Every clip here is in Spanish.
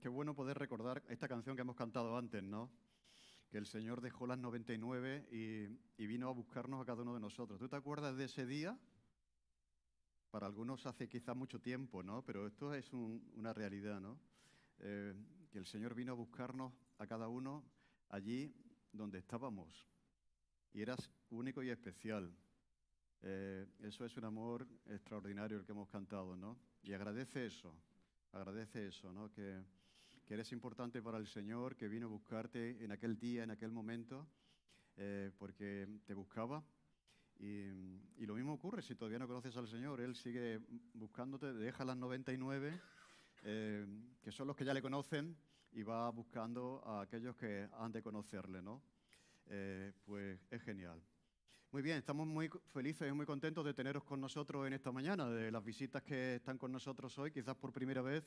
qué bueno poder recordar esta canción que hemos cantado antes, ¿no? Que el Señor dejó las 99 y, y vino a buscarnos a cada uno de nosotros. ¿Tú te acuerdas de ese día? Para algunos hace quizá mucho tiempo, ¿no? Pero esto es una realidad, ¿no? Eh, que el Señor vino a buscarnos a cada uno allí donde estábamos. Y eras único y especial. Eh, eso es un amor extraordinario el que hemos cantado, ¿no? Y agradece eso, agradece eso, ¿no? Que, que eres importante para el Señor, que vino a buscarte en aquel día, en aquel momento, eh, porque te buscaba. Y, lo mismo ocurre si todavía no conoces al Señor, Él sigue buscándote, deja las 99, eh, que son los que ya le conocen, y va buscando a aquellos que han de conocerle, ¿no? pues es genial. Muy bien, estamos muy felices y muy contentos de teneros con nosotros en esta mañana, de las visitas que están con nosotros hoy, quizás por primera vez.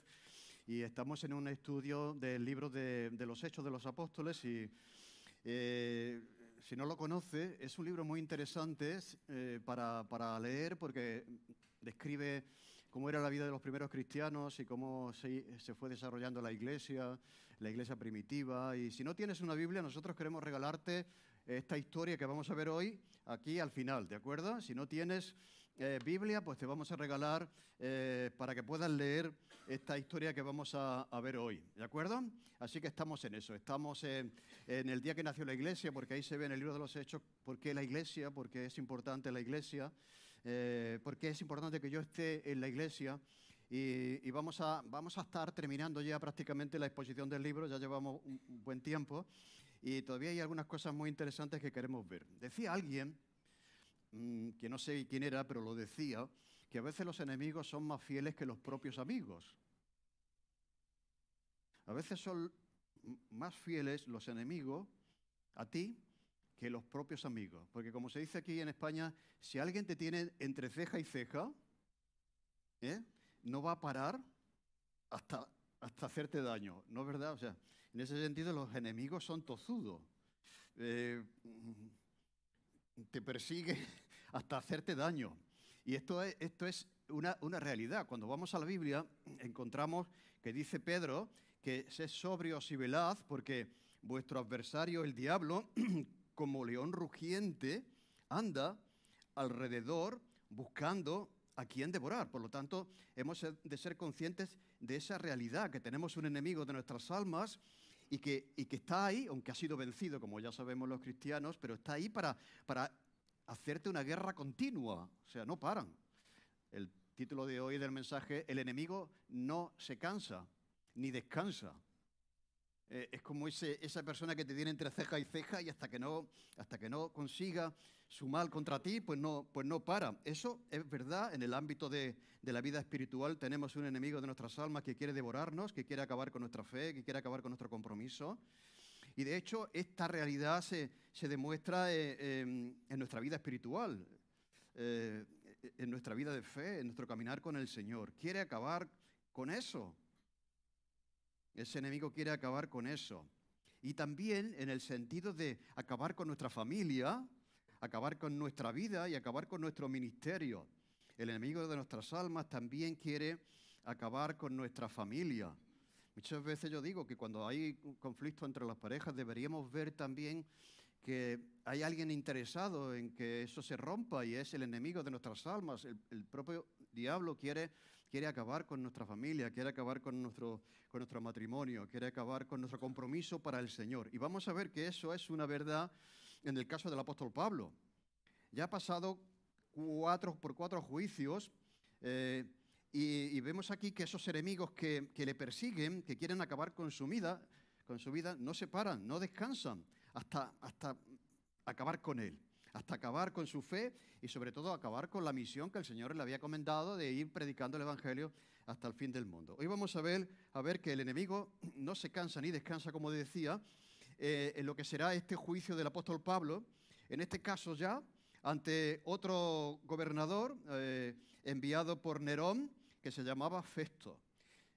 Y estamos en un estudio del libro de, los Hechos de los Apóstoles y eh, si no lo conoce, es un libro muy interesante eh, para, para, leer porque describe cómo era la vida de los primeros cristianos y cómo se, se, fue desarrollando la iglesia, la iglesia primitiva. Y si no tienes una Biblia, nosotros queremos regalarte esta historia que vamos a ver hoy aquí al final, ¿de acuerdo? Si no tienes eh, Biblia, pues te vamos a regalar eh, para que puedas leer esta historia que vamos a, ver hoy, ¿de acuerdo? Así que estamos en eso, estamos en, el día que nació la iglesia, porque ahí se ve en el libro de los Hechos por qué la iglesia, por qué es importante la iglesia, eh, por qué es importante que yo esté en la iglesia. Y, y, vamos, a, vamos a estar terminando ya prácticamente la exposición del libro, ya llevamos un buen tiempo y todavía hay algunas cosas muy interesantes que queremos ver. Decía alguien, que no sé quién era, pero lo decía, que a veces los enemigos son más fieles que los propios amigos. A veces son más fieles los enemigos a ti que los propios amigos. Porque como se dice aquí en España, si alguien te tiene entre ceja y ceja, ¿eh? no va a parar hasta, hasta hacerte daño, ¿no es verdad? O sea, en ese sentido, los enemigos son tozudos. Eh, te persigue hasta hacerte daño. Y esto es, esto es una, una, realidad. Cuando vamos a la Biblia, encontramos que dice Pedro que sed sobrios y velaz, porque vuestro adversario, el diablo, como león rugiente, anda alrededor buscando a quien devorar. Por lo tanto, hemos de ser conscientes de esa realidad, que tenemos un enemigo de nuestras almas y que, y que está ahí, aunque ha sido vencido, como ya sabemos los cristianos, pero está ahí para, para hacerte una guerra continua. O sea, no paran. El título de hoy del mensaje, el enemigo no se cansa ni descansa. Eh, es como ese, esa persona que te tiene entre ceja y ceja y hasta que no, hasta que no consiga su mal contra ti, pues no, pues no para. Eso es verdad, en el ámbito de, de, la vida espiritual tenemos un enemigo de nuestras almas que quiere devorarnos, que quiere acabar con nuestra fe, que quiere acabar con nuestro compromiso. Y de hecho esta realidad se, se demuestra eh, en nuestra vida espiritual, eh, en nuestra vida de fe, en nuestro caminar con el Señor. Quiere acabar con eso. Ese enemigo quiere acabar con eso. Y también en el sentido de acabar con nuestra familia, acabar con nuestra vida y acabar con nuestro ministerio. El enemigo de nuestras almas también quiere acabar con nuestra familia. Muchas veces yo digo que cuando hay un conflicto entre las parejas deberíamos ver también que hay alguien interesado en que eso se rompa y es el enemigo de nuestras almas. El, propio diablo quiere, quiere acabar con nuestra familia, quiere acabar con nuestro, con nuestro matrimonio, quiere acabar con nuestro compromiso para el Señor. Y vamos a ver que eso es una verdad en el caso del apóstol Pablo. Ya ha pasado cuatro, por cuatro juicios eh, y, vemos aquí que esos enemigos que, le persiguen, que quieren acabar con su vida, con su vida, no se paran, no descansan hasta, hasta acabar con él, hasta acabar con su fe y sobre todo acabar con la misión que el Señor le había comentado de ir predicando el Evangelio hasta el fin del mundo. Hoy vamos a ver, a ver que el enemigo no se cansa ni descansa, como decía, eh, en lo que será este juicio del apóstol Pablo, en este caso ya ante otro gobernador eh, enviado por Nerón que se llamaba Festo.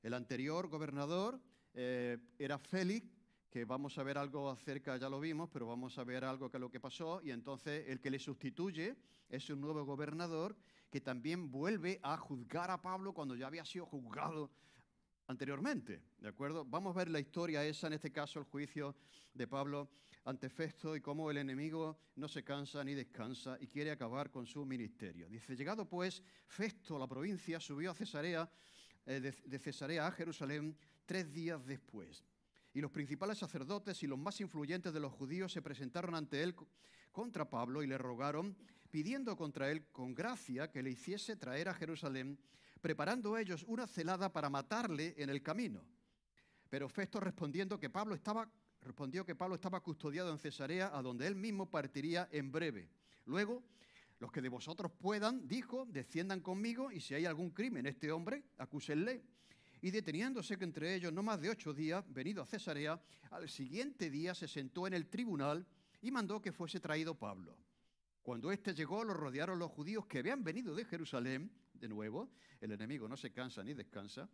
El anterior gobernador eh, era Félix, que vamos a ver algo acerca, ya lo vimos, pero vamos a ver algo que lo que pasó, y entonces el que le sustituye es un nuevo gobernador que también vuelve a juzgar a Pablo cuando ya había sido juzgado anteriormente, ¿de acuerdo? Vamos a ver la historia esa, en este caso el juicio de Pablo ante Festo y cómo el enemigo no se cansa ni descansa y quiere acabar con su ministerio. Dice, llegado pues Festo a la provincia, subió a Cesarea, eh, de Cesarea a Jerusalén tres días después. Y los principales sacerdotes y los más influyentes de los judíos se presentaron ante él contra Pablo y le rogaron, pidiendo contra él con gracia que le hiciese traer a Jerusalén, preparando ellos una celada para matarle en el camino. Pero Festo respondiendo que Pablo estaba, respondió que Pablo estaba custodiado en Cesarea, a donde él mismo partiría en breve. Luego, los que de vosotros puedan, dijo, desciendan conmigo y si hay algún crimen este hombre, acúsenle y deteniéndose entre ellos no más de ocho días, venido a Cesarea, al siguiente día se sentó en el tribunal y mandó que fuese traído Pablo. Cuando éste llegó, lo rodearon los judíos que habían venido de Jerusalén, de nuevo, el enemigo no se cansa ni descansa,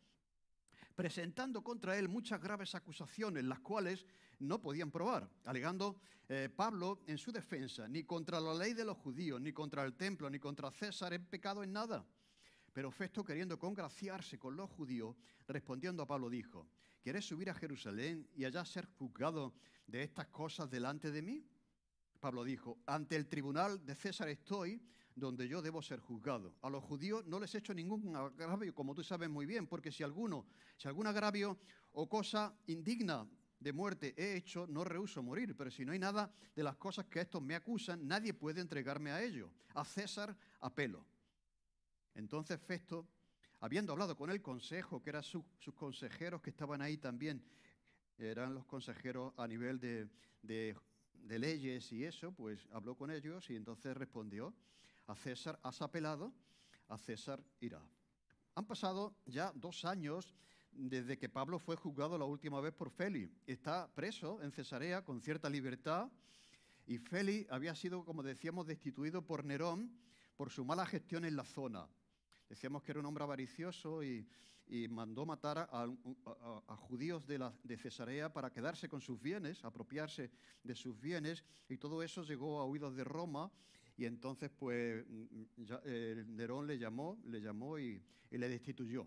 presentando contra él muchas graves acusaciones, las cuales no podían probar, alegando eh, Pablo en su defensa, ni contra la ley de los judíos, ni contra el templo, ni contra César he pecado en nada. Pero Festo, queriendo congraciarse con los judíos, respondiendo a Pablo, dijo, ¿quieres subir a Jerusalén y allá ser juzgado de estas cosas delante de mí? Pablo dijo, ante el tribunal de César estoy, donde yo debo ser juzgado. A los judíos no les he hecho ningún agravio, como tú sabes muy bien, porque si alguno, si algún agravio o cosa indigna de muerte he hecho, no rehuso morir, pero si no hay nada de las cosas que estos me acusan, nadie puede entregarme a ello. A César apelo. Entonces Festo, habiendo hablado con el consejo, que eran sus consejeros que estaban ahí también, eran los consejeros a nivel de, leyes y eso, pues habló con ellos y entonces respondió, a César has apelado, a César irá. Han pasado ya dos años desde que Pablo fue juzgado la última vez por Félix. Está preso en Cesarea con cierta libertad y Félix había sido, como decíamos, destituido por Nerón por su mala gestión en la zona. Decíamos que era un hombre avaricioso y, mandó matar a, judíos de, Cesarea para quedarse con sus bienes, apropiarse de sus bienes, y todo eso llegó a oídos de Roma, y entonces pues eh, Nerón le llamó, le llamó y, le destituyó.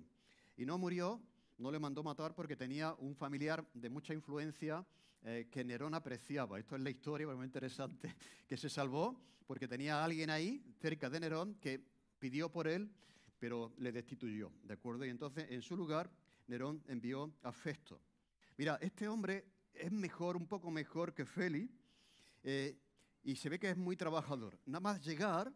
Y no murió, no le mandó matar porque tenía un familiar de mucha influencia eh, que Nerón apreciaba. Esto es la historia, muy interesante, que se salvó porque tenía alguien ahí, cerca de Nerón, que pidió por él pero le destituyó, ¿de acuerdo? Y entonces en su lugar Nerón envió a Festo. Mira, este hombre es mejor, un poco mejor que Félix, eh, y se ve que es muy trabajador. Nada más llegar,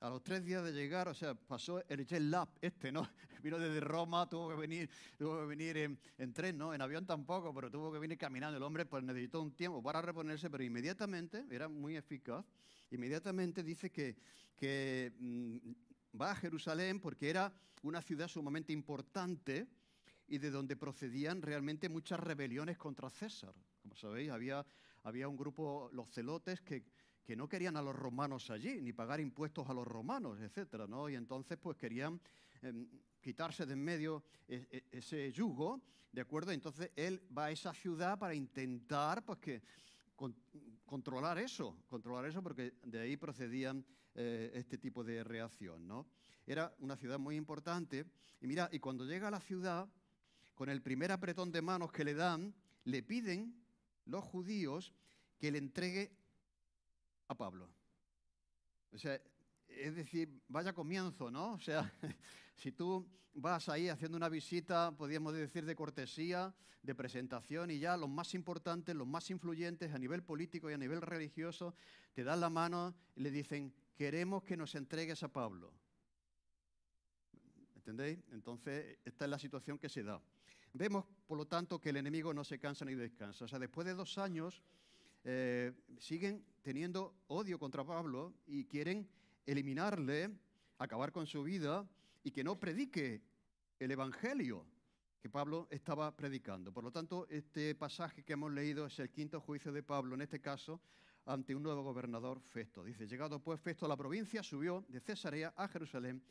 a los tres días de llegar, o sea, pasó el jet lab este, ¿no? Vino desde Roma, tuvo que venir, tuvo que venir en, tren, ¿no? En avión tampoco, pero tuvo que venir caminando. El hombre pues necesitó un tiempo para reponerse, pero inmediatamente, era muy eficaz, inmediatamente dice que, que mm, va a Jerusalén porque era una ciudad sumamente importante y de donde procedían realmente muchas rebeliones contra César. Como sabéis, había, había un grupo, los celotes, que, que no querían a los romanos allí, ni pagar impuestos a los romanos, etc. ¿no? Y entonces pues querían em, quitarse de en medio e, e, ese yugo, ¿de acuerdo? Entonces él va a esa ciudad para intentar pues, que, controlar eso, controlar eso porque de ahí procedían eh, este tipo de reacción, ¿no? Era una ciudad muy importante y mira, y cuando llega a la ciudad, con el primer apretón de manos que le dan, le piden los judíos que le entregue a Pablo. O sea, es decir, vaya comienzo, ¿no? O sea, si tú vas ahí haciendo una visita, podríamos decir, de cortesía, de presentación, y ya los más importantes, los más influyentes a nivel político y a nivel religioso, te dan la mano y le dicen, queremos que nos entregues a Pablo. ¿Entendéis? Entonces, esta es la situación que se da. Vemos, por lo tanto, que el enemigo no se cansa ni descansa. O sea, después de dos años, eh, siguen teniendo odio contra Pablo y quieren eliminarle, acabar con su vida y que no predique el Evangelio que Pablo estaba predicando. Por lo tanto, este pasaje que hemos leído es el quinto juicio de Pablo, en este caso, ante un nuevo gobernador, Festo. Dice, llegado pues Festo a la provincia, subió de Cesarea a Jerusalén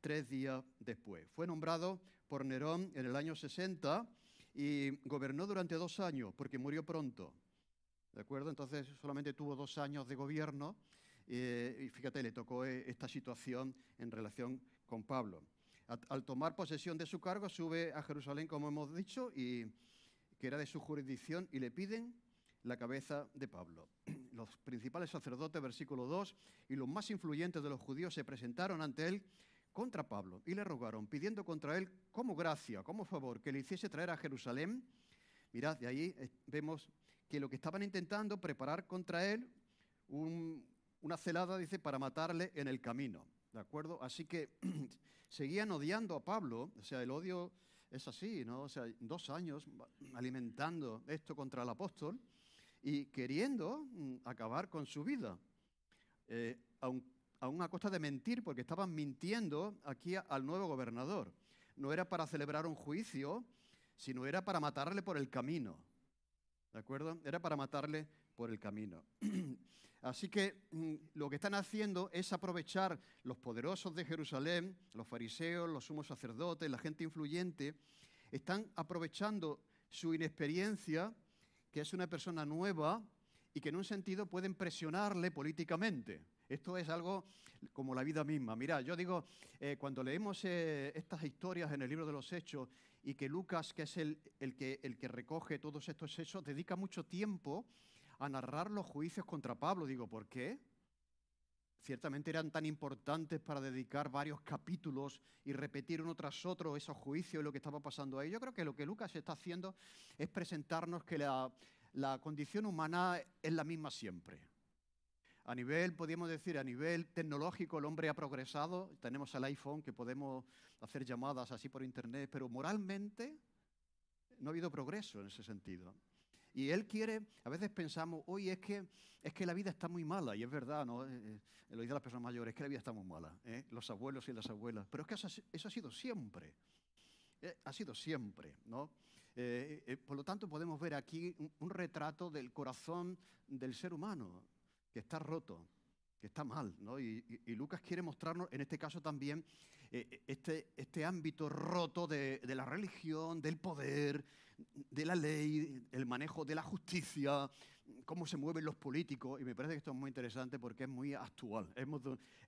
tres días después. Fue nombrado por Nerón en el año 60 y gobernó durante dos años porque murió pronto. ¿De acuerdo? Entonces solamente tuvo dos años de gobierno eh, fíjate, le tocó eh, esta situación en relación con Pablo. al tomar posesión de su cargo, sube a Jerusalén, como hemos dicho, y que era de su jurisdicción, y le piden la cabeza de Pablo. Los principales sacerdotes, versículo 2, y los más influyentes de los judíos se presentaron ante él contra Pablo y le rogaron, pidiendo contra él como gracia, como favor, que le hiciese traer a Jerusalén. Mirad, de ahí eh, vemos que lo que estaban intentando preparar contra él una celada, dice, para matarle en el camino. ¿De acuerdo? Así que seguían odiando a Pablo, o sea, el odio es así, ¿no? O sea, dos años alimentando esto contra el apóstol y queriendo mm, acabar con su vida, eh, aún a costa de mentir, porque estaban mintiendo aquí al nuevo gobernador. No era para celebrar un juicio, sino era para matarle por el camino. ¿De acuerdo? Era para matarle por el camino. Así que mm, lo que están haciendo es aprovechar los poderosos de Jerusalén, los fariseos, los sumos sacerdotes, la gente influyente, están aprovechando su inexperiencia, que es una persona nueva y que en un sentido pueden presionarle políticamente. Esto es algo como la vida misma. Mira, yo digo, eh, cuando leemos eh, estas historias en el libro de los Hechos y que Lucas, que es el, que, el que recoge todos estos hechos, dedica mucho tiempo a narrar los juicios contra Pablo. Digo, ¿por qué? Ciertamente eran tan importantes para dedicar varios capítulos y repetir uno tras otro esos juicios y lo que estaba pasando ahí. Yo creo que lo que Lucas está haciendo es presentarnos que la, la condición humana es la misma siempre. A nivel, podríamos decir, a nivel tecnológico el hombre ha progresado, tenemos el iPhone que podemos hacer llamadas así por internet, pero moralmente no ha habido progreso en ese sentido. Y él quiere, a veces pensamos, oye, es que, es que la vida está muy mala, y es verdad, ¿no? Eh, eh lo dice las personas mayores, es que la vida está muy mala, ¿eh? los abuelos y las abuelas, pero es que eso, ha sido siempre, eh, ha sido siempre, ¿no? por lo tanto, podemos ver aquí un, retrato del corazón del ser humano, que está roto, que está mal, ¿no? Y, Lucas quiere mostrarnos, en este caso también, este, este ámbito roto de, de la religión, del poder, de la ley, el manejo de la justicia, cómo se mueven los políticos, y me parece que esto es muy interesante porque es muy actual, es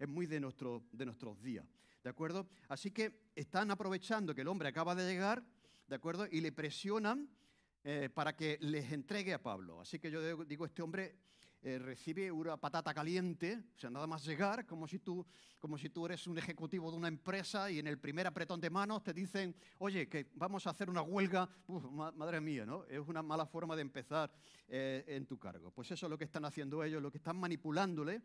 muy, de, nuestro, de nuestros días, ¿de acuerdo? Así que están aprovechando que el hombre acaba de llegar, ¿de acuerdo? Y le presionan eh, para que les entregue a Pablo. Así que yo digo, este hombre eh, recibe una patata caliente, o sea, nada más llegar, como si, tú, como si tú eres un ejecutivo de una empresa y en el primer apretón de manos te dicen, oye, que vamos a hacer una huelga, madre mía, ¿no? Es una mala forma de empezar eh, en tu cargo. Pues eso es lo que están haciendo ellos, lo que están manipulándole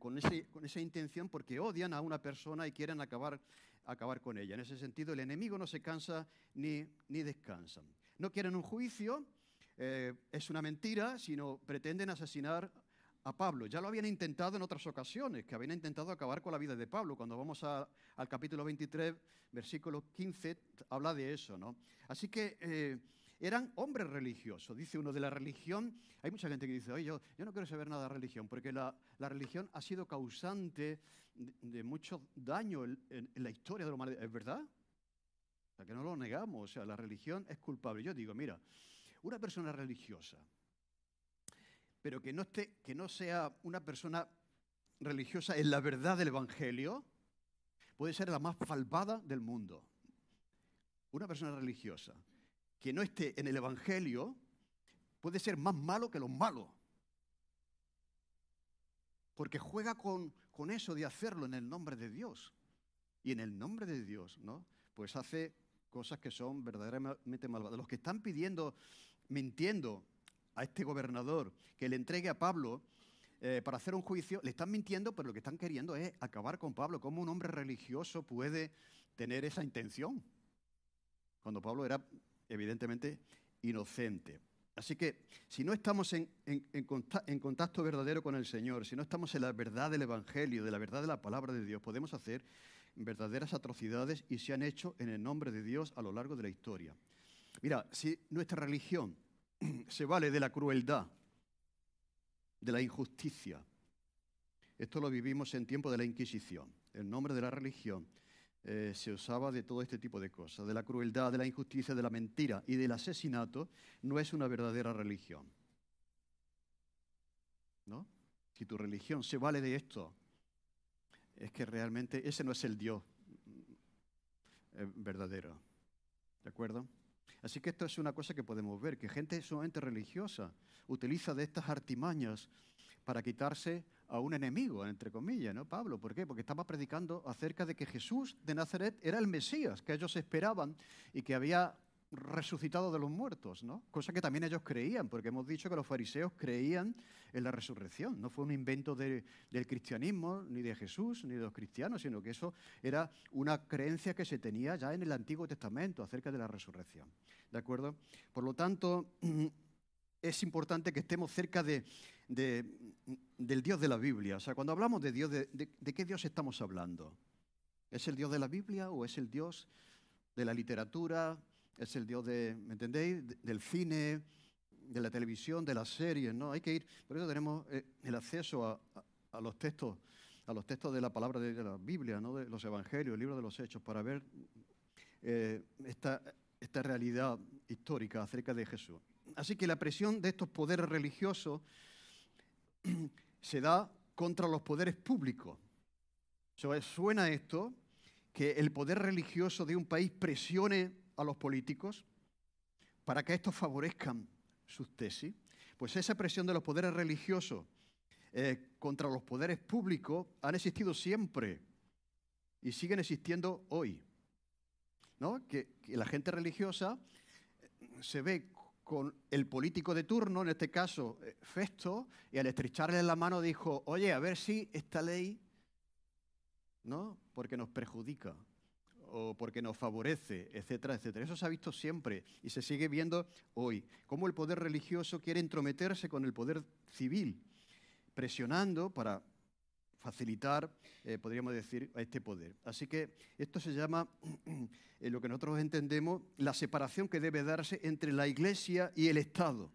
con, con esa intención porque odian a una persona y quieren acabar, acabar con ella. En ese sentido, el enemigo no se cansa ni, ni descansa. No quieren un juicio, eh, es una mentira, sino pretenden asesinar a Pablo. Ya lo habían intentado en otras ocasiones, que habían intentado acabar con la vida de Pablo. Cuando vamos al capítulo 23, versículo 15, habla de eso, ¿no? Así que eh, eran hombres religiosos. Dice uno de la religión, hay mucha gente que dice, oye, yo, no quiero saber nada de religión, porque la, religión ha sido causante de, mucho daño en, la historia de la humanidad. ¿Es verdad? O sea, que no lo negamos, o sea, la religión es culpable. Yo digo, mira, una persona religiosa, pero que no, esté, que no sea una persona religiosa en la verdad del Evangelio, puede ser la más falvada del mundo. Una persona religiosa que no esté en el Evangelio puede ser más malo que los malos. Porque juega con, con eso de hacerlo en el nombre de Dios. Y en el nombre de Dios, ¿no? Pues hace cosas que son verdaderamente malvadas. Los que están pidiendo mintiendo a este gobernador que le entregue a Pablo eh, para hacer un juicio, le están mintiendo, pero lo que están queriendo es acabar con Pablo. ¿Cómo un hombre religioso puede tener esa intención? Cuando Pablo era evidentemente inocente. Así que si no estamos en, en, contacto verdadero con el Señor, si no estamos en la verdad del Evangelio, de la verdad de la palabra de Dios, podemos hacer verdaderas atrocidades y se han hecho en el nombre de Dios a lo largo de la historia. Mira, si nuestra religión se vale de la crueldad, de la injusticia, esto lo vivimos en tiempo de la Inquisición. El nombre de la religión eh, se usaba de todo este tipo de cosas, de la crueldad, de la injusticia, de la mentira y del asesinato, no es una verdadera religión. ¿No? Si tu religión se vale de esto, es que realmente ese no es el Dios eh, verdadero. ¿De acuerdo? Así que esto es una cosa que podemos ver, que gente sumamente religiosa utiliza de estas artimañas para quitarse a un enemigo, entre comillas, ¿no? Pablo, ¿por qué? Porque estaba predicando acerca de que Jesús de Nazaret era el Mesías que ellos esperaban y que había resucitado de los muertos, ¿no? Cosa que también ellos creían, porque hemos dicho que los fariseos creían en la resurrección. No fue un invento del cristianismo, ni de Jesús, ni de los cristianos, sino que eso era una creencia que se tenía ya en el Antiguo Testamento acerca de la resurrección. ¿De acuerdo? Por lo tanto, es importante que estemos cerca de, del Dios de la Biblia. O sea, cuando hablamos de Dios, de, ¿de qué Dios estamos hablando? ¿Es el Dios de la Biblia o es el Dios de la literatura, es el Dios de, ¿me entendéis? Del cine, de la televisión, de las series, ¿no? Hay que ir, por eso tenemos eh, el acceso a, los textos, a los textos de la palabra de, la Biblia, ¿no? De los evangelios, el libro de los hechos, para ver eh, esta, esta realidad histórica acerca de Jesús. Así que la presión de estos poderes religiosos se da contra los poderes públicos. suena esto, que el poder religioso de un país presione a los políticos para que estos favorezcan sus tesis, pues esa presión de los poderes religiosos eh, contra los poderes públicos han existido siempre y siguen existiendo hoy. ¿no? Que, la gente religiosa eh, se ve con el político de turno, en este caso eh, Festo, y al estrecharle la mano dijo, oye, a ver si esta ley, ¿no? Porque nos perjudica o porque nos favorece, etcétera, etcétera. Eso se ha visto siempre y se sigue viendo hoy. Cómo el poder religioso quiere entrometerse con el poder civil, presionando para facilitar, eh, podríamos decir, a este poder. Así que esto se llama, en lo que nosotros entendemos, la separación que debe darse entre la Iglesia y el Estado.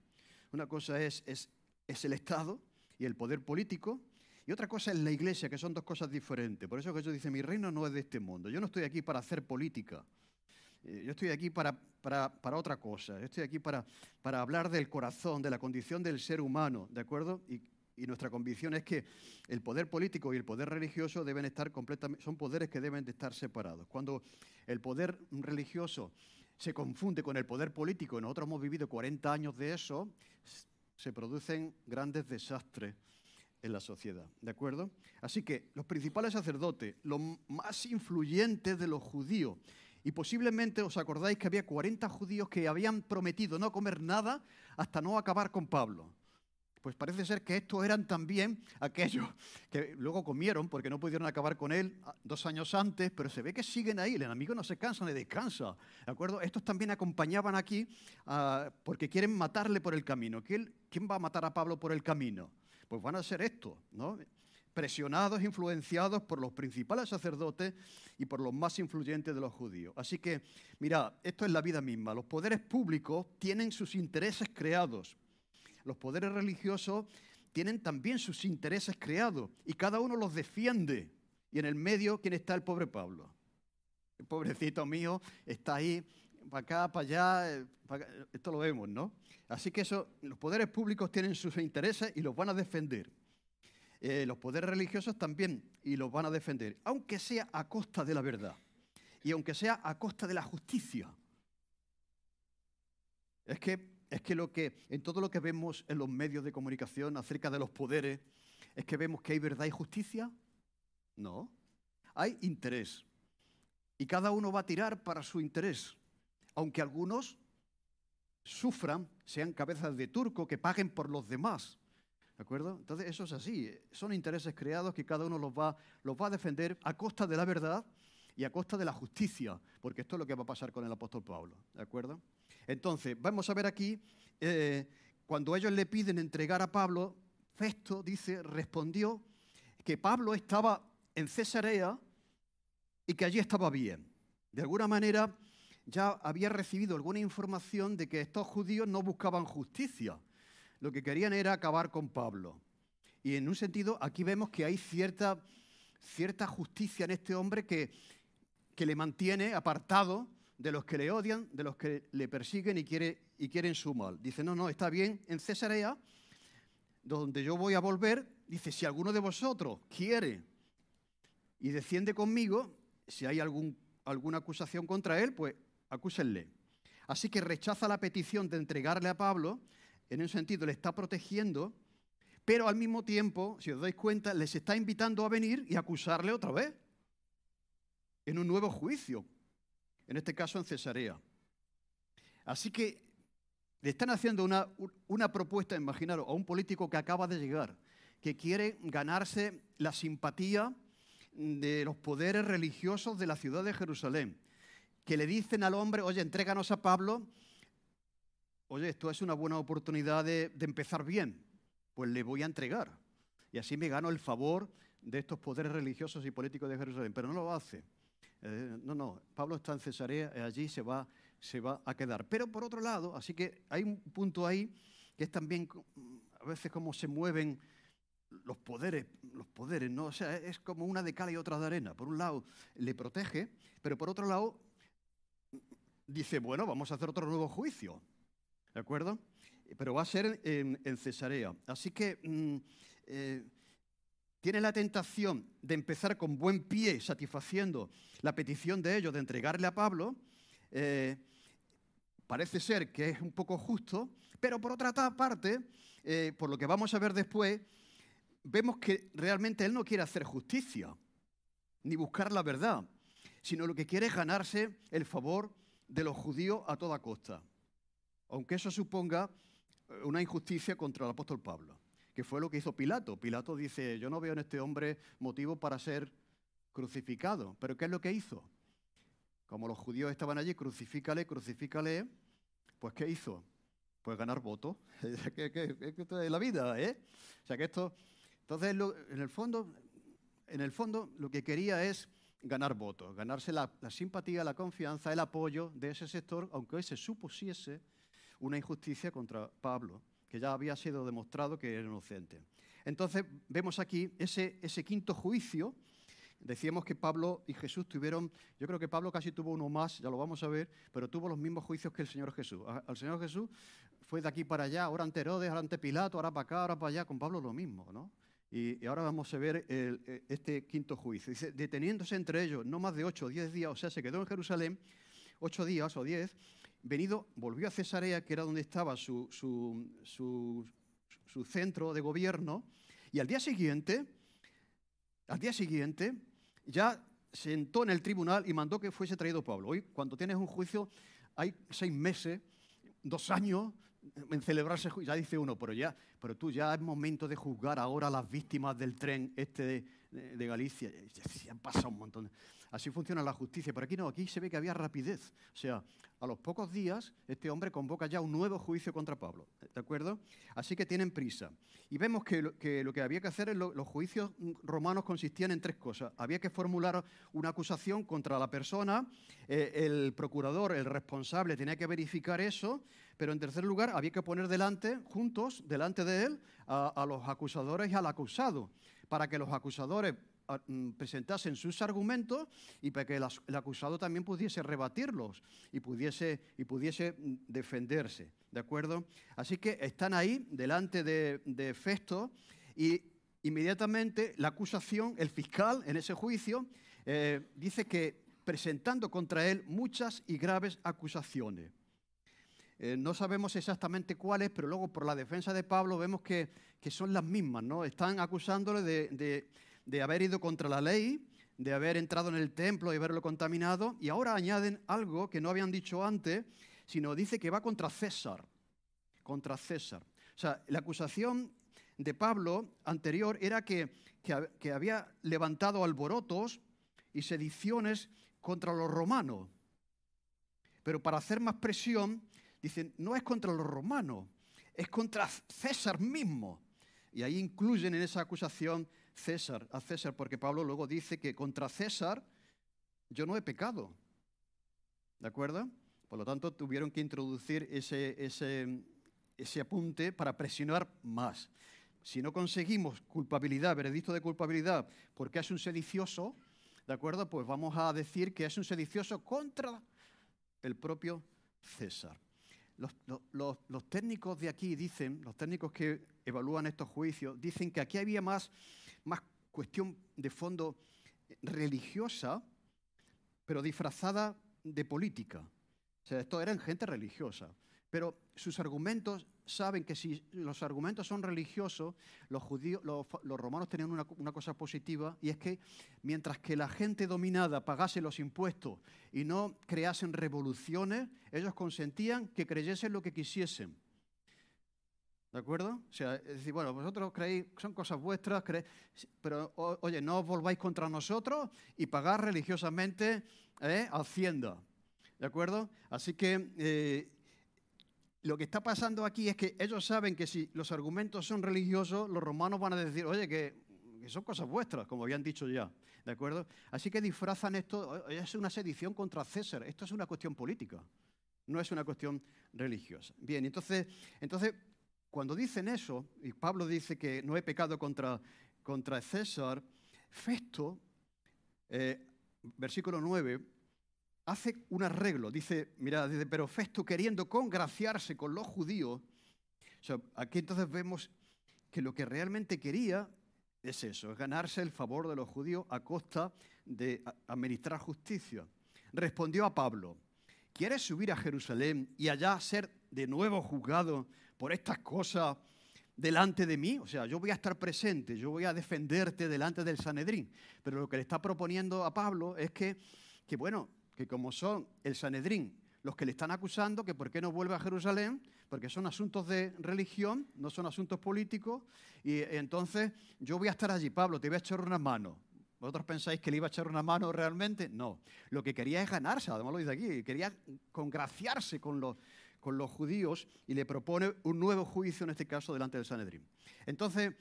Una cosa es, es, es el Estado y el poder político, y otra cosa es la iglesia, que son dos cosas diferentes. Por eso Jesús dice, mi reino no es de este mundo. Yo no estoy aquí para hacer política. Eh, yo estoy aquí para, para, otra cosa. Yo estoy aquí para, para hablar del corazón, de la condición del ser humano, ¿de acuerdo? Y, y nuestra convicción es que el poder político y el poder religioso deben estar completamente, son poderes que deben de estar separados. Cuando el poder religioso se confunde con el poder político, nosotros hemos vivido 40 años de eso, se producen grandes desastres en la sociedad. ¿De acuerdo? Así que los principales sacerdotes, los más influyentes de los judíos, y posiblemente os acordáis que había 40 judíos que habían prometido no comer nada hasta no acabar con Pablo. Pues parece ser que estos eran también aquellos que luego comieron porque no pudieron acabar con él dos años antes, pero se ve que siguen ahí, el enemigo no se cansa ni descansa. ¿De acuerdo? Estos también acompañaban aquí ah, porque quieren matarle por el camino. ¿Quién va a matar a Pablo por el camino? Pues van a ser estos, ¿no? presionados, influenciados por los principales sacerdotes y por los más influyentes de los judíos. Así que, mira, esto es la vida misma. Los poderes públicos tienen sus intereses creados. Los poderes religiosos tienen también sus intereses creados y cada uno los defiende. Y en el medio, ¿quién está el pobre Pablo? El pobrecito mío está ahí, para acá, para allá, eh, esto lo vemos, ¿no? Así que eso, los poderes públicos tienen sus intereses y los van a defender. Eh, los poderes religiosos también y los van a defender, aunque sea a costa de la verdad y aunque sea a costa de la justicia. Es que, es que, lo que en todo lo que vemos en los medios de comunicación acerca de los poderes, es que vemos que hay verdad y justicia. No, hay interés. Y cada uno va a tirar para su interés, aunque algunos sufran, sean cabezas de turco, que paguen por los demás. ¿De acuerdo? Entonces eso es así. Son intereses creados que cada uno los va, los va a defender a costa de la verdad y a costa de la justicia, porque esto es lo que va a pasar con el apóstol Pablo. ¿De acuerdo? Entonces, vamos a ver aquí, eh, cuando ellos le piden entregar a Pablo, Festo dice, respondió que Pablo estaba en Cesarea y que allí estaba bien. De alguna manera, ya había recibido alguna información de que estos judíos no buscaban justicia. Lo que querían era acabar con Pablo. Y en un sentido, aquí vemos que hay cierta, cierta justicia en este hombre que, que le mantiene apartado de los que le odian, de los que le persiguen y, quiere, quieren su mal. Dice, no, no, está bien, en Cesarea, donde yo voy a volver, dice, si alguno de vosotros quiere y desciende conmigo, si hay algún alguna acusación contra él, pues acúsenle. Así que rechaza la petición de entregarle a Pablo, en un sentido le está protegiendo, pero al mismo tiempo, si os dais cuenta, les está invitando a venir y acusarle otra vez, en un nuevo juicio, en este caso en Cesarea. Así que le están haciendo una, una propuesta, imaginaros, a un político que acaba de llegar, que quiere ganarse la simpatía de los poderes religiosos de la ciudad de Jerusalén, que le dicen al hombre, oye, entréganos a Pablo, oye, esto es una buena oportunidad de, empezar bien, pues le voy a entregar. Y así me gano el favor de estos poderes religiosos y políticos de Jerusalén, pero no lo hace. Eh, no, no, Pablo está en Cesarea, y allí se va, se va a quedar. Pero por otro lado, así que hay un punto ahí que es también a veces como se mueven los poderes, los poderes, ¿no? O sea, es como una de cal y otra de arena. Por un lado, le protege, pero por otro lado, dice, bueno, vamos a hacer otro nuevo juicio. ¿De acuerdo? Pero va a ser en, Cesarea. Así que mm, eh, tiene la tentación de empezar con buen pie, satisfaciendo la petición de ellos de entregarle a Pablo. Eh, parece ser que es un poco justo, pero por otra parte, eh, por lo que vamos a ver después, vemos que realmente él no quiere hacer justicia, ni buscar la verdad, sino lo que quiere es ganarse el favor de los judíos a toda costa, aunque eso suponga eh, una injusticia contra el apóstol Pablo, que fue lo que hizo Pilato. Pilato dice, yo no veo en este hombre motivo para ser crucificado, pero ¿qué es lo que hizo? Como los judíos estaban allí, crucifícale, crucifícale, pues ¿qué hizo? Pues ganar votos. es la vida, ¿eh? O sea que esto entonces, en, el fondo, en el fondo, lo que quería es ganar votos, ganarse la, simpatía, la confianza, el apoyo de ese sector, aunque se supusiese una injusticia contra Pablo, que ya había sido demostrado que era inocente. Entonces, vemos aquí ese, ese quinto juicio. Decíamos que Pablo y Jesús tuvieron, yo creo que Pablo casi tuvo uno más, ya lo vamos a ver, pero tuvo los mismos juicios que el Señor Jesús. Al Señor Jesús fue de aquí para allá, ahora ante Herodes, ahora ante Pilato, ahora para acá, ahora para allá, con Pablo lo mismo, ¿no? Y, ahora vamos a ver e, este quinto juicio. Dice, deteniéndose entre ellos no más de ocho o diez días, o sea, se quedó en Jerusalén ocho días o diez, venido, volvió a Cesarea, que era donde estaba su, su, centro de gobierno, y al día siguiente, al día siguiente, ya sentó en el tribunal y mandó que fuese traído Pablo. Hoy, cuando tienes un juicio, hay seis meses, dos años, en celebrarse, ya dice uno, pero ya, pero tú ya es momento de juzgar ahora a las víctimas del tren este de, Galicia. Ya, han pasado un montón. Así funciona la justicia. Pero aquí no, aquí se ve que había rapidez. O sea, a los pocos días este hombre convoca ya un nuevo juicio contra Pablo. ¿De acuerdo? Así que tienen prisa. Y vemos que lo que, había que hacer en los juicios romanos consistían en tres cosas. Había que formular una acusación contra la persona, eh, el procurador, el responsable, tenía que verificar eso, pero en tercer lugar había que poner delante, juntos, delante de él, a los acusadores y al acusado, para que los acusadores presentasen sus argumentos y para que el, acusado también pudiese rebatirlos y pudiese, y pudiese mm, defenderse. ¿De acuerdo? Así que están ahí delante de, Festo y inmediatamente la acusación, el fiscal en ese juicio, eh, dice que presentando contra él muchas y graves acusaciones. Eh, no sabemos exactamente cuáles, pero luego por la defensa de Pablo vemos que, son las mismas, ¿no? Están acusándole de haber ido contra la ley, de haber entrado en el templo y haberlo contaminado, y ahora añaden algo que no habían dicho antes, sino dice que va contra César, contra César. O sea, la acusación de Pablo anterior era que, que, había levantado alborotos y sediciones contra los romanos. Pero para hacer más presión, dicen, no es contra los romanos, es contra César mismo. Y ahí incluyen en esa acusación César, a César, porque Pablo luego dice que contra César yo no he pecado. ¿De acuerdo? Por lo tanto, tuvieron que introducir ese, ese, ese apunte para presionar más. Si no conseguimos culpabilidad, veredicto de culpabilidad, porque es un sedicioso, ¿de acuerdo? Pues vamos a decir que es un sedicioso contra el propio César. Los, los, los, técnicos de aquí dicen, los técnicos que evalúan estos juicios, dicen que aquí había más más cuestión de fondo religiosa, pero disfrazada de política. O sea, esto eran gente religiosa. Pero sus argumentos saben que si los argumentos son religiosos, los, judíos, los, romanos tenían una, cosa positiva y es que mientras que la gente dominada pagase los impuestos y no creasen revoluciones, ellos consentían que creyesen lo que quisiesen. ¿De acuerdo? O sea, es decir, bueno, vosotros creéis, son cosas vuestras, pero oye, no os volváis contra nosotros y pagar religiosamente ¿eh? Hacienda. ¿De acuerdo? Así que eh, lo que está pasando aquí es que ellos saben que si los argumentos son religiosos, los romanos van a decir, oye, que, son cosas vuestras, como habían dicho ya. ¿De acuerdo? Así que disfrazan esto, es una sedición contra César, esto es una cuestión política, no es una cuestión religiosa. Bien, entonces, entonces cuando dicen eso, y Pablo dice que no he pecado contra, contra César, Festo, eh, versículo 9, hace un arreglo. Dice, mira, dice, pero Festo queriendo congraciarse con los judíos, aquí entonces vemos que lo que realmente quería es eso, es ganarse el favor de los judíos a costa de administrar justicia. Respondió a Pablo, ¿quieres subir a Jerusalén y allá ser de nuevo juzgado por estas cosas delante de mí? O sea, yo voy a estar presente, yo voy a defenderte delante del Sanedrín. Pero lo que le está proponiendo a Pablo es que, que bueno, que como son el Sanedrín los que le están acusando, que por qué no vuelve a Jerusalén, porque son asuntos de religión, no son asuntos políticos, y entonces yo voy a estar allí, Pablo, te voy a echar una mano. ¿Vosotros pensáis que le iba a echar una mano realmente? No. Lo que quería es ganarse, además lo dice aquí, quería congraciarse con los, con los judíos y le propone un nuevo juicio, en este caso, delante del Sanedrín. Entonces,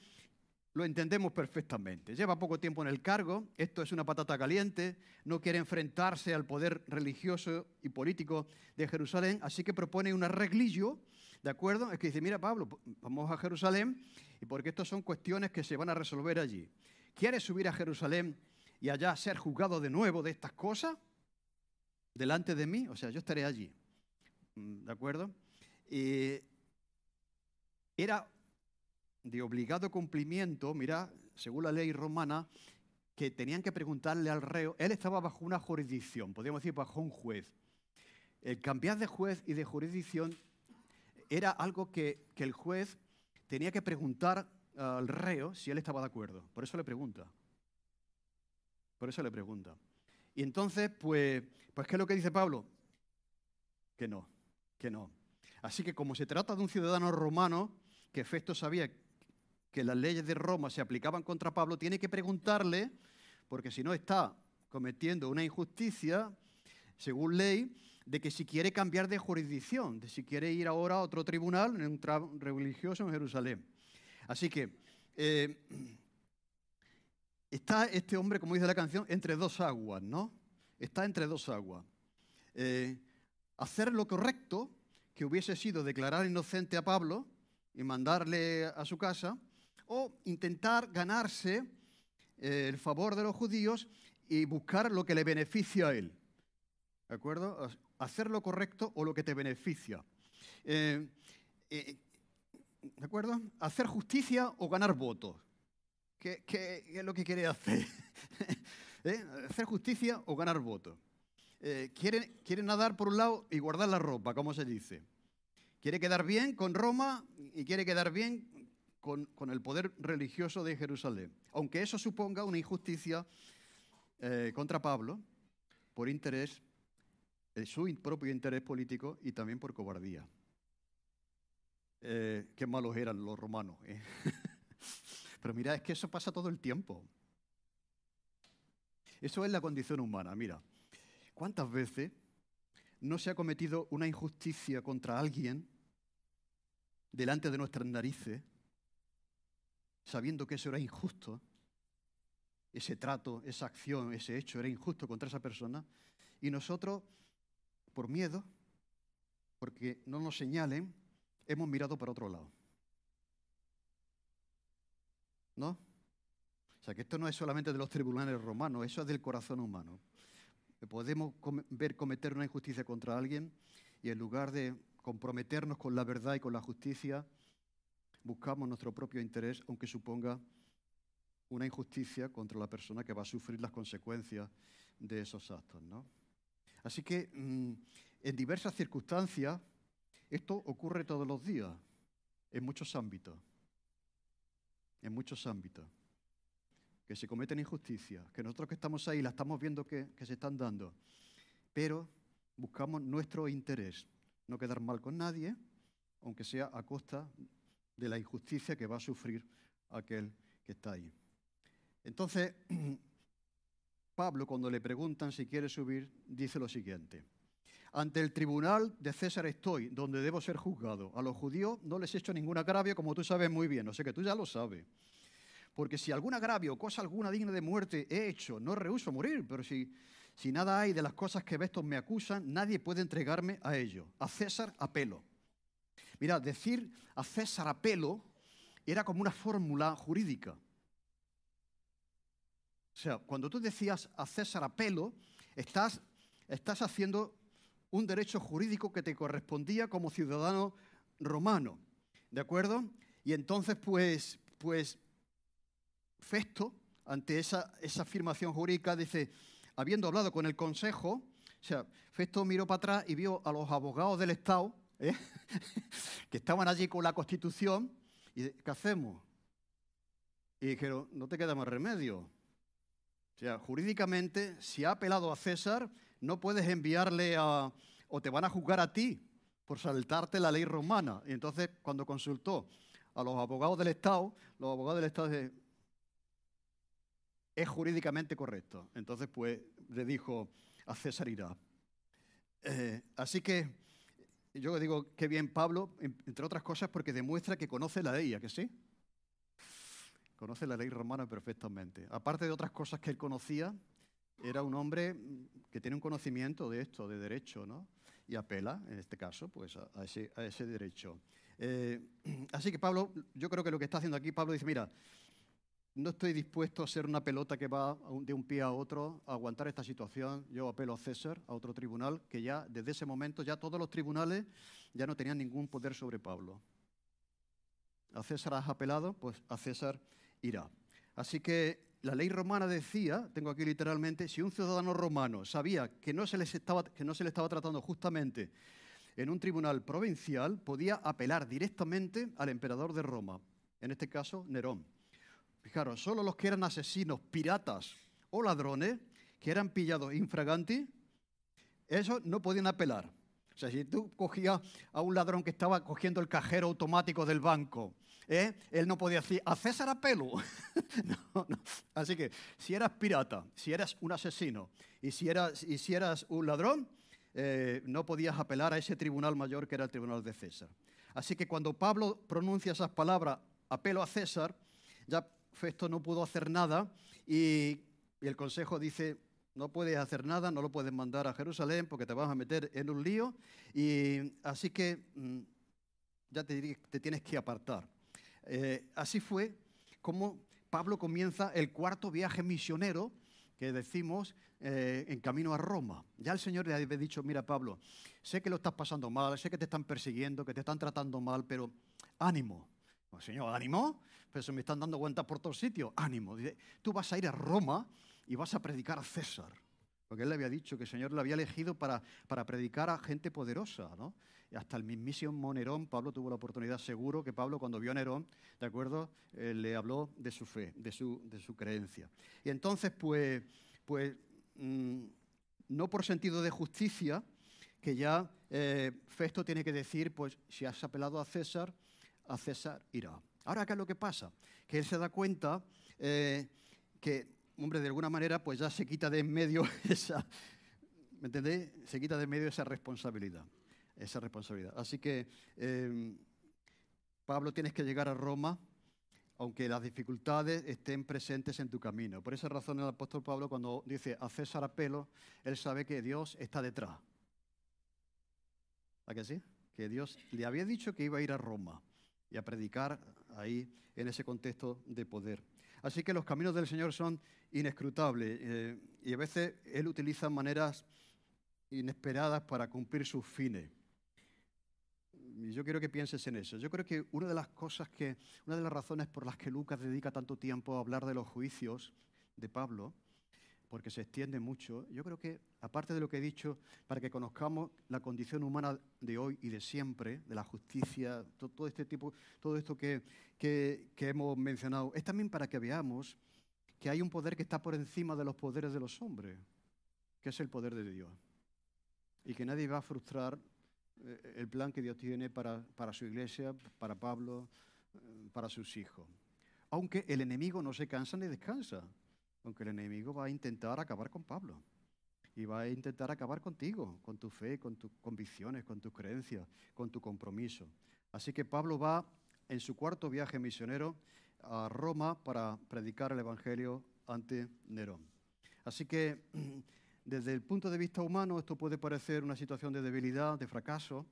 lo entendemos perfectamente. Lleva poco tiempo en el cargo, esto es una patata caliente, no quiere enfrentarse al poder religioso y político de Jerusalén, así que propone un arreglillo, ¿de acuerdo? Es que dice, mira Pablo, vamos a Jerusalén y porque estas son cuestiones que se van a resolver allí. ¿Quieres subir a Jerusalén y allá ser juzgado de nuevo de estas cosas? Delante de mí, o sea, yo estaré allí. ¿De acuerdo? era de obligado cumplimiento, mira, según la ley romana, que tenían que preguntarle al reo, él estaba bajo una jurisdicción, podríamos decir bajo un juez. El cambiar de juez y de jurisdicción era algo que, que el juez tenía que preguntar al reo si él estaba de acuerdo. Por eso le pregunta. Por eso le pregunta. Y entonces, pues, pues ¿qué es lo que dice Pablo? Que no, que no. Así que como se trata de un ciudadano romano, que Festo sabía que las leyes de Roma se aplicaban contra Pablo, tiene que preguntarle, porque si no está cometiendo una injusticia, según ley, de que si quiere cambiar de jurisdicción, de si quiere ir ahora a otro tribunal, en un religioso en Jerusalén. Así que eh, está este hombre, como dice la canción, entre dos aguas, ¿no? Está entre dos aguas. Eh, hacer lo correcto, que hubiese sido declarar inocente a Pablo y mandarle a su casa, o intentar ganarse eh, el favor de los judíos y buscar lo que le beneficia a él. ¿De acuerdo? Hacer lo correcto o lo que te beneficia. Eh, eh, ¿De acuerdo? Hacer justicia o ganar votos. ¿Qué, es lo que quiere hacer? Hacer justicia o ganar votos. quiere, quiere nadar por un lado y guardar la ropa, como se dice. Quiere quedar bien con Roma y quiere quedar bien con, el poder religioso de Jerusalén. Aunque eso suponga una injusticia eh, contra Pablo por interés, eh, su propio interés político y también por cobardía. Eh, qué malos eran los romanos. Pero mira, es que eso pasa todo el tiempo. Eso es la condición humana. Mira, ¿cuántas veces no se ha cometido una injusticia contra alguien delante de nuestras narices sabiendo que eso era injusto, ese trato, esa acción, ese hecho era injusto contra esa persona, y nosotros, por miedo, porque no nos señalen, hemos mirado para otro lado. ¿No? O sea, que esto no es solamente de los tribunales romanos, eso es del corazón humano. Podemos ver cometer una injusticia contra alguien y en lugar de comprometernos con la verdad y con la justicia, buscamos nuestro propio interés, aunque suponga una injusticia contra la persona que va a sufrir las consecuencias de esos actos, ¿no? Así que mm, en diversas circunstancias esto ocurre todos los días, en muchos ámbitos, en muchos ámbitos, que se cometen injusticias, que nosotros que estamos ahí la estamos viendo que, que se están dando, pero buscamos nuestro interés, no quedar mal con nadie, aunque sea a costa de la injusticia que va a sufrir aquel que está ahí. Entonces, Pablo, cuando le preguntan si quiere subir, dice lo siguiente. Ante el tribunal de César estoy, donde debo ser juzgado. A los judíos no les he hecho ningún agravio, como tú sabes muy bien, o sea que tú ya lo sabes. Porque si algún agravio o cosa alguna digna de muerte he hecho, no rehuso morir, pero si, si nada hay de las cosas que estos me acusan, nadie puede entregarme a ello. A César apelo. Mira, decir a César apelo era como una fórmula jurídica. O sea, cuando tú decías a César apelo, estás, estás haciendo un derecho jurídico que te correspondía como ciudadano romano. ¿De acuerdo? Y entonces, pues, pues Festo, ante esa, esa afirmación jurídica, dice, habiendo hablado con el Consejo, o sea, Festo miró para atrás y vio a los abogados del Estado, ¿eh? que estaban allí con la Constitución, y ¿qué hacemos? Y dijeron, no te queda más remedio. O sea, jurídicamente, si ha apelado a César, no puedes enviarle a, o te van a juzgar a ti por saltarte la ley romana. Y entonces, cuando consultó a los abogados del Estado, los abogados del Estado dicen, es jurídicamente correcto. Entonces, pues, le dijo a César irá. Eh, así que yo digo que bien Pablo, entre otras cosas, porque demuestra que conoce la ley, ¿a sí? Conoce la ley romana perfectamente. Aparte de otras cosas que él conocía, era un hombre que tiene un conocimiento de esto, de derecho, ¿no? Y apela, en este caso, pues a, ese, derecho. Eh, así que Pablo, yo creo que lo que está haciendo aquí, Pablo dice, mira, no estoy dispuesto a ser una pelota que va de un pie a otro a aguantar esta situación. Yo apelo a César, a otro tribunal, que ya desde ese momento ya todos los tribunales ya no tenían ningún poder sobre Pablo. A César has apelado, pues a César irá. Así que la ley romana decía, tengo aquí literalmente, si un ciudadano romano sabía que no se, les estaba, que no se le estaba tratando justamente en un tribunal provincial, podía apelar directamente al emperador de Roma, en este caso Nerón. Fijaros, solo los que eran asesinos, piratas o ladrones, que eran pillados infraganti, esos no podían apelar. O sea, si tú cogías a un ladrón que estaba cogiendo el cajero automático del banco ¿eh? él no podía decir, a César apelo. Así que si eras pirata, si eras un asesino y si eras, y si eras un ladrón, eh, no podías apelar a ese tribunal mayor que era el tribunal de César. Así que cuando Pablo pronuncia esas palabras, apelo a César, ya Festo no pudo hacer nada y, el consejo dice, no puedes hacer nada, no lo puedes mandar a Jerusalén porque te vas a meter en un lío y así que mm, ya te, te tienes que apartar. Eh, así fue como Pablo comienza el cuarto viaje misionero que decimos eh, en camino a Roma. Ya el Señor le había dicho, mira Pablo, sé que lo estás pasando mal, sé que te están persiguiendo, que te están tratando mal, pero ánimo. Señor, ánimo, pero se me están dando cuentas por todos sitios. Ánimo. tú vas a ir a Roma y vas a predicar a César. Porque él le había dicho que el Señor le había elegido para, para predicar a gente poderosa, ¿no? hasta el mismísimo Nerón, Pablo tuvo la oportunidad, seguro que Pablo cuando vio a Nerón, ¿de acuerdo? Eh, le habló de su fe, de su, de su creencia. Y entonces, pues, pues mm, no por sentido de justicia, que ya eh, Festo tiene que decir, pues si has apelado a César, a César irá. Ahora, ¿qué es lo que pasa? Que él se da cuenta eh, que, hombre, de alguna manera, pues ya se quita de en medio esa, ¿me entendéis? Se quita de en medio esa responsabilidad esa responsabilidad. Así que, em, Pablo, tienes que llegar a Roma, aunque las dificultades estén presentes en tu camino. Por esa razón el apóstol Pablo, cuando dice a César apelo, él sabe que Dios está detrás. ¿A qué sí? Que Dios le había dicho que iba a ir a Roma y a predicar ahí en ese contexto de poder. Así que los caminos del Señor son inescrutables eh, y a veces Él utiliza maneras inesperadas para cumplir sus fines. Y yo quiero que pienses en eso. Yo creo que una de las cosas que, una de las razones por las que Lucas dedica tanto tiempo a hablar de los juicios de Pablo, porque se extiende mucho. Yo creo que, aparte de lo que he dicho, para que conozcamos la condición humana de hoy y de siempre, de la justicia, todo, este tipo, todo esto que, que, hemos mencionado, es también para que veamos que hay un poder que está por encima de los poderes de los hombres, que es el poder de Dios. Y que nadie va a frustrar eh, el plan que Dios tiene para, para su iglesia, para Pablo, eh, para sus hijos. Aunque el enemigo no se cansa ni descansa aunque el enemigo va a intentar acabar con Pablo y va a intentar acabar contigo, con tu fe, con tus convicciones, con tus creencias, con tu compromiso. Así que Pablo va en su cuarto viaje misionero a Roma para predicar el Evangelio ante Nerón. Así que desde el punto de vista humano esto puede parecer una situación de debilidad, de fracaso,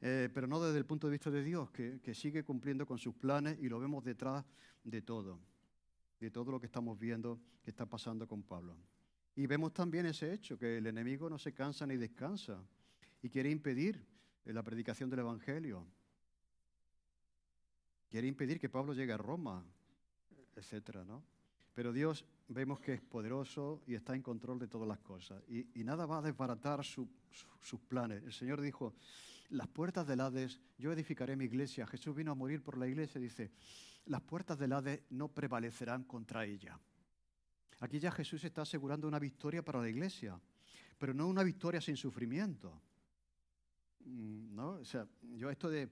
eh, pero no desde el punto de vista de Dios, que, que sigue cumpliendo con sus planes y lo vemos detrás de todo de todo lo que estamos viendo que está pasando con Pablo. Y vemos también ese hecho, que el enemigo no se cansa ni descansa y quiere impedir eh, la predicación del Evangelio. Quiere impedir que Pablo llegue a Roma, etcétera, ¿no? Pero Dios vemos que es poderoso y está en control de todas las cosas. Y, nada va a desbaratar sus planes. El Señor dijo, las puertas del Hades, yo edificaré mi iglesia. Jesús vino a morir por la iglesia, dice, las puertas del Hades no prevalecerán contra ella. Aquí ya Jesús está asegurando una victoria para la iglesia, pero no una victoria sin sufrimiento. Mm, ¿No? O sea, yo esto de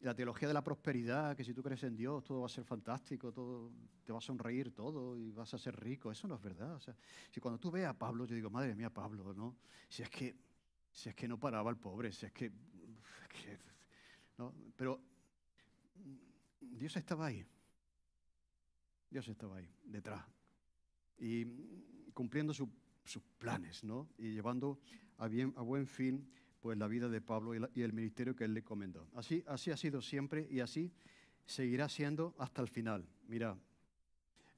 la teología de la prosperidad, que si tú crees en Dios todo va a ser fantástico, todo te va a sonreír todo y vas a ser rico, eso no es verdad. O sea, si cuando tú ves a Pablo, yo digo, madre mía, Pablo, ¿no? Si es que, si es que no paraba el pobre, si es que, ¿no? Pero Dios estaba ahí. Dios estaba ahí, detrás. Y cumpliendo sus planes, ¿no? Y llevando a, bien, a buen fin pues, la vida de Pablo y, el ministerio que él le comendó. Así, así ha sido siempre y así seguirá siendo hasta el final. Mira,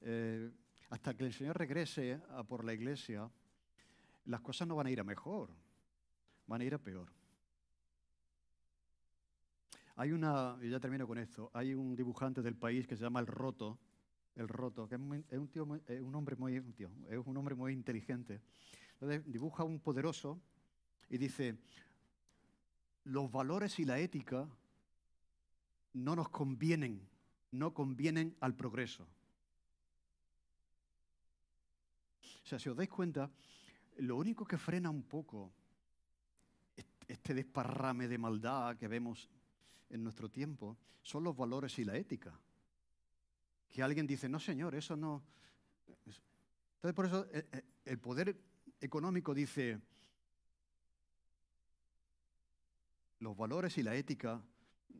eh, hasta que el Señor regrese por la iglesia, las cosas no van a ir a mejor, van a ir a peor. Hay una, y ya termino con esto, hay un dibujante del país que se llama El Roto, El Roto, que es, un, tío un hombre muy, es un hombre muy inteligente. Entonces dibuja un poderoso y dice, los valores y la ética no nos convienen, no convienen al progreso. O sea, si os dais cuenta, lo único que frena un poco este desparrame de maldad que vemos en nuestro tiempo son los valores y la ética. Que alguien dice, no señor, eso no... Entonces por eso eh, eh, el poder económico dice, los valores y la ética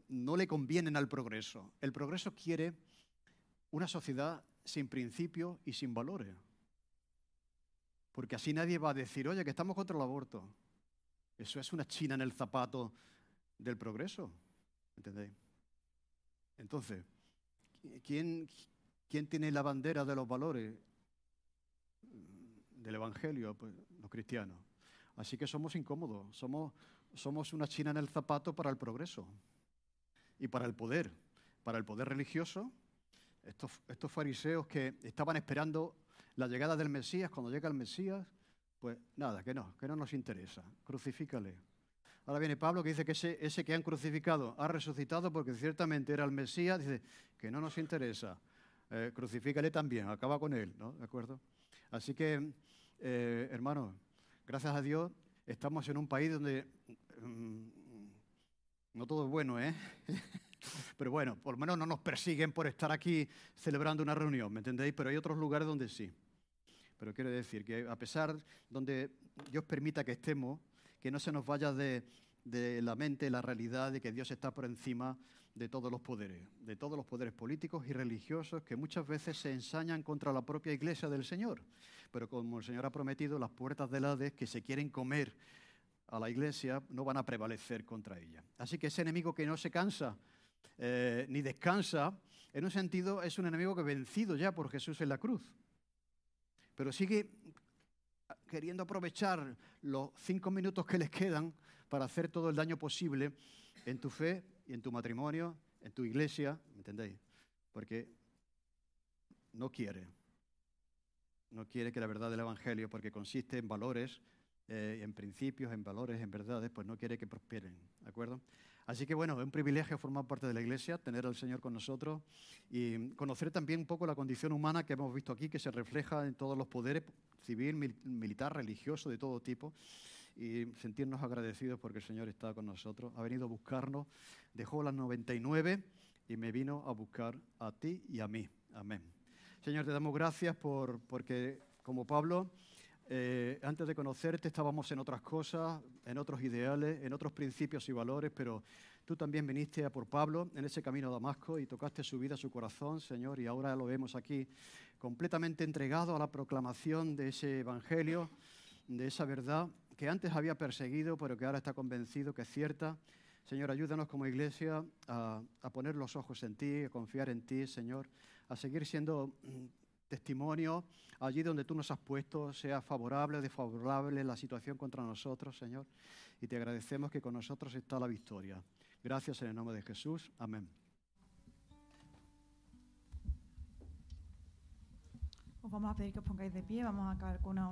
no le convienen al progreso. El progreso quiere una sociedad sin principios y sin valores. Porque así nadie va a decir, oye, que estamos contra el aborto. Eso es una china en el zapato del progreso. ¿Entendéis? Entonces, ¿quién, ¿quién tiene la bandera de los valores del Evangelio? Pues los cristianos. Así que somos incómodos, somos, somos una china en el zapato para el progreso y para el poder, para el poder religioso. Estos, estos fariseos que estaban esperando la llegada del Mesías, cuando llega el Mesías, pues nada, que no, que no nos interesa, crucifícale, Ahora viene Pablo que dice que ese, que han crucificado ha resucitado porque ciertamente era el Mesías. Dice que no nos interesa. Eh, crucifícale también, acaba con él, ¿no? ¿De acuerdo? Así que, eh, hermanos, gracias a Dios estamos en un país donde mm, no todo es bueno, ¿eh? Pero bueno, por lo menos no nos persiguen por estar aquí celebrando una reunión, ¿me entendéis? Pero hay otros lugares donde sí. Pero quiero decir que a pesar donde Dios permita que estemos, que no se nos vaya de, la mente la realidad de que Dios está por encima de todos los poderes, de todos los poderes políticos y religiosos que muchas veces se ensañan contra la propia iglesia del Señor. Pero como el Señor ha prometido, las puertas del Hades que se quieren comer a la iglesia no van a prevalecer contra ella. Así que ese enemigo que no se cansa eh, ni descansa, en un sentido es un enemigo que vencido ya por Jesús en la cruz. Pero sigue queriendo aprovechar los cinco minutos que les quedan para hacer todo el daño posible en tu fe y en tu matrimonio, en tu iglesia, ¿me entendéis? Porque no quiere. no quiere que la verdad del Evangelio, porque consiste en valores, eh, en principios, en valores, en verdades, pues no quiere que prosperen, ¿de acuerdo? Así que bueno, es un privilegio formar parte de la Iglesia, tener al Señor con nosotros y conocer también un poco la condición humana que hemos visto aquí, que se refleja en todos los poderes, civil, militar, religioso, de todo tipo y sentirnos agradecidos porque el Señor está con nosotros. Ha venido a buscarnos, dejó las 99 y me vino a buscar a ti y a mí. Amén. Señor, te damos gracias por, porque, como Pablo, eh, antes de conocerte estábamos en otras cosas, en otros ideales, en otros principios y valores, pero tú también viniste a por Pablo en ese camino a Damasco y tocaste su vida, su corazón, Señor, y ahora lo vemos aquí completamente entregado a la proclamación de ese evangelio, de esa verdad que antes había perseguido, pero que ahora está convencido que es cierta. Señor, ayúdanos como iglesia a, poner los ojos en ti, a confiar en ti, Señor, a seguir siendo mm, testimonio allí donde tú nos has puesto, sea favorable o desfavorable la situación contra nosotros, Señor. Y te agradecemos que con nosotros está la victoria. Gracias en el nombre de Jesús. Amén. Os vamos a pedir que os pongáis de pie, vamos a acabar con una